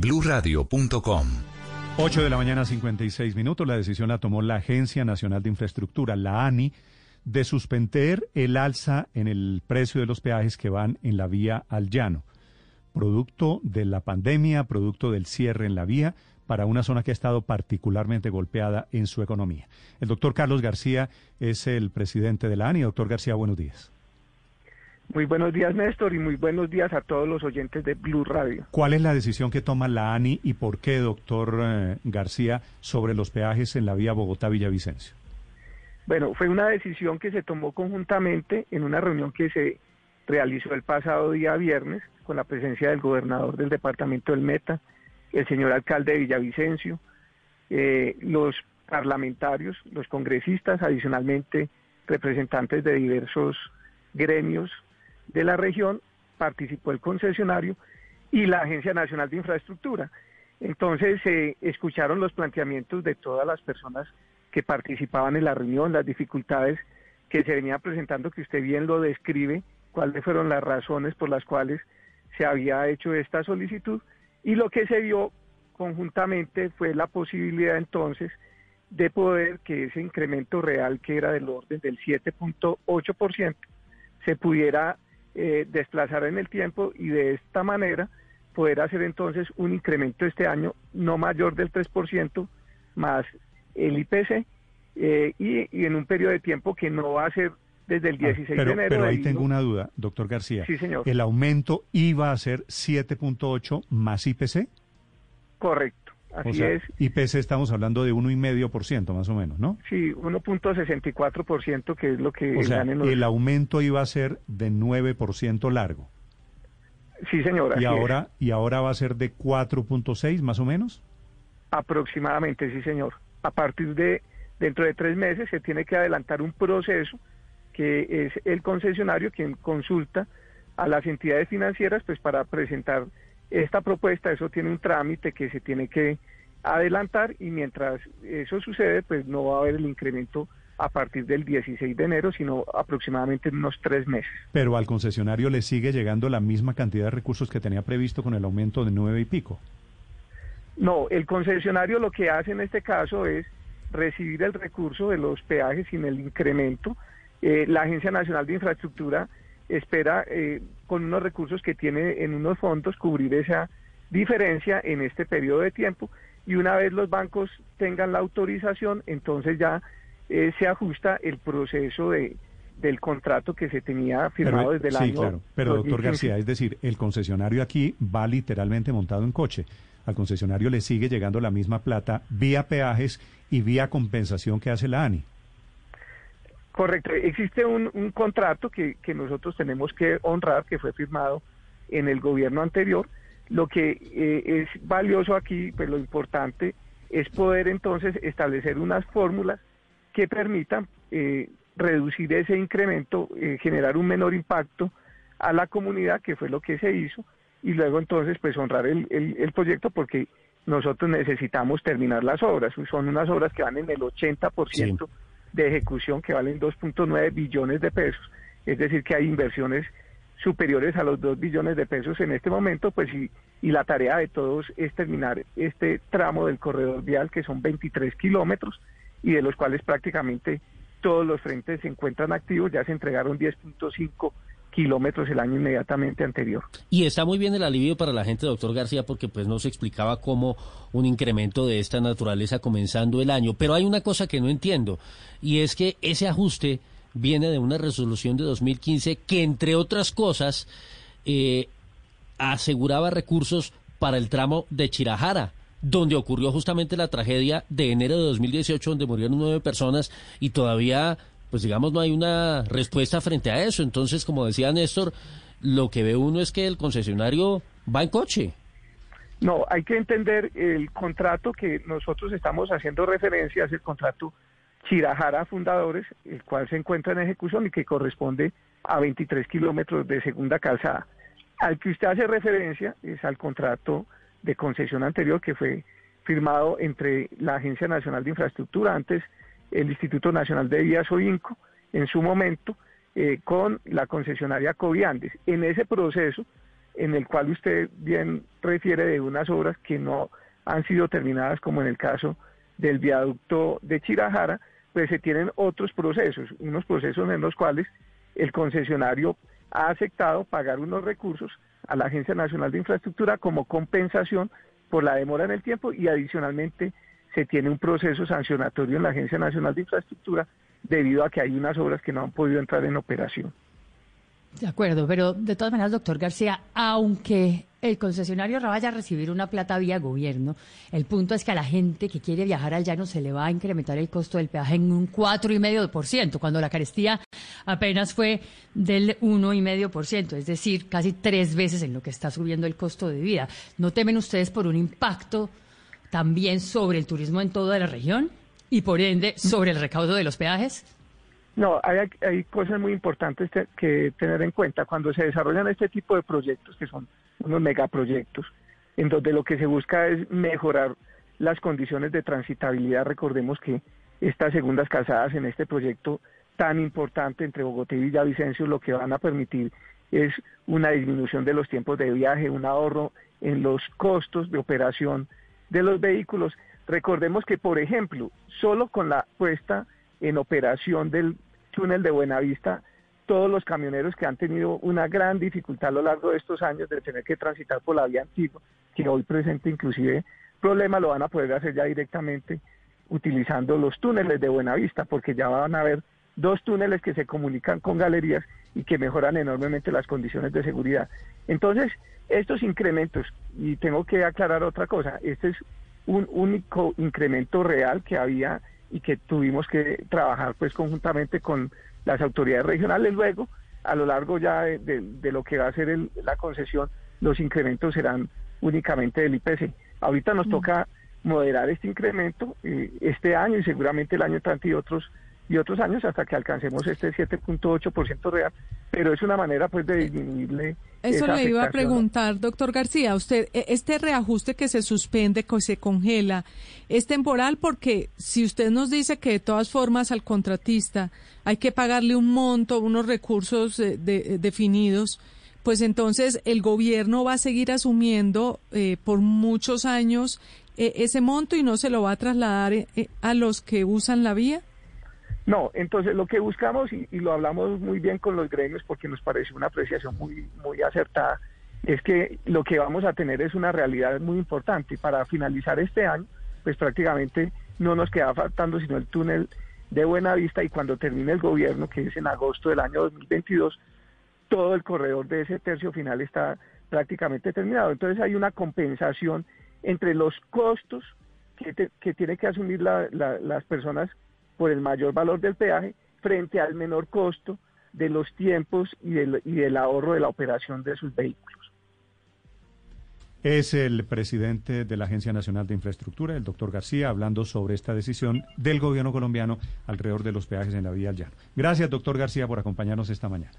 bluradio.com. 8 de la mañana 56 minutos. La decisión la tomó la Agencia Nacional de Infraestructura, la ANI, de suspender el alza en el precio de los peajes que van en la vía al llano, producto de la pandemia, producto del cierre en la vía para una zona que ha estado particularmente golpeada en su economía. El doctor Carlos García es el presidente de la ANI. Doctor García, buenos días. Muy buenos días, Néstor, y muy buenos días a todos los oyentes de Blue Radio. ¿Cuál es la decisión que toma la ANI y por qué, doctor eh, García, sobre los peajes en la vía Bogotá-Villavicencio? Bueno, fue una decisión que se tomó conjuntamente en una reunión que se realizó el pasado día viernes con la presencia del gobernador del departamento del Meta, el señor alcalde de Villavicencio, eh, los parlamentarios, los congresistas, adicionalmente representantes de diversos gremios de la región, participó el concesionario y la Agencia Nacional de Infraestructura. Entonces se escucharon los planteamientos de todas las personas que participaban en la reunión, las dificultades que se venía presentando, que usted bien lo describe, cuáles fueron las razones por las cuales se había hecho esta solicitud y lo que se vio conjuntamente fue la posibilidad entonces de poder que ese incremento real que era del orden del 7.8% se pudiera eh, desplazar en el tiempo y de esta manera poder hacer entonces un incremento este año no mayor del 3% más el IPC eh, y, en un periodo de tiempo que no va a ser desde el 16 ah, de enero. Pero ahí tengo una duda, doctor García. Sí, señor. ¿El aumento iba a ser 7.8 más IPC? Correcto. Así es. IPC estamos hablando de 1,5% más o menos, ¿no? Sí, 1.64% que es lo que... O sea, el aumento iba a ser de 9% largo. Sí, señora. ¿Y ahora, ¿Y ahora va a ser de 4.6 más o menos? Aproximadamente, sí, señor. A partir de, dentro de tres meses se tiene que adelantar un proceso que es el concesionario quien consulta a las entidades financieras pues para presentar esta propuesta, eso tiene un trámite que se tiene que adelantar y mientras eso sucede, pues no va a haber el incremento a partir del 16 de enero, sino aproximadamente en unos tres meses. Pero al concesionario le sigue llegando la misma cantidad de recursos que tenía previsto con el aumento de nueve y pico. No, el concesionario lo que hace en este caso es recibir el recurso de los peajes sin el incremento. Eh, la Agencia Nacional de Infraestructura espera eh, con unos recursos que tiene en unos fondos cubrir esa diferencia en este periodo de tiempo y una vez los bancos tengan la autorización, entonces ya eh, se ajusta el proceso de, del contrato que se tenía firmado desde el sí, año. Claro. Pero doctor García, es decir, el concesionario aquí va literalmente montado en coche. Al concesionario le sigue llegando la misma plata vía peajes y vía compensación que hace la ANI. Correcto, existe un, contrato que, nosotros tenemos que honrar, que fue firmado en el gobierno anterior. Lo que eh, es valioso aquí, pues lo importante es poder entonces establecer unas fórmulas que permitan eh, reducir ese incremento, eh, generar un menor impacto a la comunidad, que fue lo que se hizo, y luego entonces pues honrar el, el proyecto porque nosotros necesitamos terminar las obras. Son unas obras que van en el 80% de ejecución que valen 2.9 billones de pesos. Es decir, que hay inversiones superiores a los 2 billones de pesos en este momento, pues y, y la tarea de todos es terminar este tramo del corredor vial, que son 23 kilómetros, y de los cuales prácticamente todos los frentes se encuentran activos, ya se entregaron 10.5 kilómetros el año inmediatamente anterior. Y está muy bien el alivio para la gente, doctor García, porque pues no se explicaba cómo un incremento de esta naturaleza comenzando el año. Pero hay una cosa que no entiendo, y es que ese ajuste viene de una resolución de 2015 que, entre otras cosas, eh, aseguraba recursos para el tramo de Chirajara donde ocurrió justamente la tragedia de enero de 2018, donde murieron nueve personas y todavía pues digamos no hay una respuesta frente a eso. Entonces, como decía Néstor, lo que ve uno es que el concesionario va en coche. No, hay que entender el contrato que nosotros estamos haciendo referencia, es el contrato Chirajara Fundadores, el cual se encuentra en ejecución y que corresponde a 23 kilómetros de segunda calzada. Al que usted hace referencia es al contrato de concesión anterior que fue firmado entre la Agencia Nacional de Infraestructura, antes el Instituto Nacional de Vías o INCO en su momento eh, con la concesionaria Coviandes. En ese proceso en el cual usted bien refiere de unas obras que no han sido terminadas, como en el caso del viaducto de Chirajara, pues se tienen otros procesos, unos procesos en los cuales el concesionario ha aceptado pagar unos recursos a la Agencia Nacional de Infraestructura como compensación por la demora en el tiempo y adicionalmente se tiene un proceso sancionatorio en la Agencia Nacional de Infraestructura debido a que hay unas obras que no han podido entrar en operación. De acuerdo, pero de todas maneras, doctor García, aunque el concesionario vaya a recibir una plata vía gobierno, el punto es que a la gente que quiere viajar al llano se le va a incrementar el costo del peaje en un 4,5%, cuando la carestía apenas fue del 1,5%, es decir, casi tres veces en lo que está subiendo el costo de vida. ¿No temen ustedes por un impacto también sobre el turismo en toda la región y por ende sobre el recaudo de los peajes? No, hay, hay cosas muy importantes que tener en cuenta cuando se desarrollan este tipo de proyectos, que son unos megaproyectos, en donde lo que se busca es mejorar las condiciones de transitabilidad. Recordemos que estas segundas calzadas en este proyecto tan importante entre Bogotá y Villavicencio lo que van a permitir es una disminución de los tiempos de viaje, un ahorro en los costos de operación de los vehículos. Recordemos que, por ejemplo, solo con la puesta en operación del túnel de Buenavista, todos los camioneros que han tenido una gran dificultad a lo largo de estos años de tener que transitar por la vía antigua, que hoy presenta inclusive problemas, lo van a poder hacer ya directamente utilizando los túneles de Buenavista, porque ya van a haber dos túneles que se comunican con galerías y que mejoran enormemente las condiciones de seguridad. Entonces, estos incrementos, y tengo que aclarar otra cosa, este es un único incremento real que había y que tuvimos que trabajar pues conjuntamente con las autoridades regionales. Luego, a lo largo ya de, lo que va a ser la concesión, los incrementos serán únicamente del IPC. Ahorita nos toca moderar este incremento eh, este año y seguramente el año entrante y otros y otros años hasta que alcancemos este 7.8% real, pero es una manera pues de disminuirle. Eso le iba a preguntar, doctor García, usted, e, este reajuste que se suspende, que se congela, es temporal porque si usted nos dice que de todas formas al contratista hay que pagarle un monto, unos recursos eh, definidos, pues entonces el gobierno va a seguir asumiendo eh, por muchos años eh, ese monto y no se lo va a trasladar a los que usan la vía. No, entonces lo que buscamos, y, lo hablamos muy bien con los gremios porque nos parece una apreciación muy, muy acertada, es que lo que vamos a tener es una realidad muy importante. Para finalizar este año, pues prácticamente no nos queda faltando sino el túnel de Buenavista y cuando termine el gobierno, que es en agosto del año 2022, todo el corredor de ese tercio final está prácticamente terminado. Entonces hay una compensación entre los costos que, que tienen que asumir las personas por el mayor valor del peaje frente al menor costo de los tiempos y del, y del ahorro de la operación de sus vehículos. Es el presidente de la Agencia Nacional de Infraestructura, el doctor García, hablando sobre esta decisión del gobierno colombiano alrededor de los peajes en la vía al llano. Gracias, doctor García, por acompañarnos esta mañana.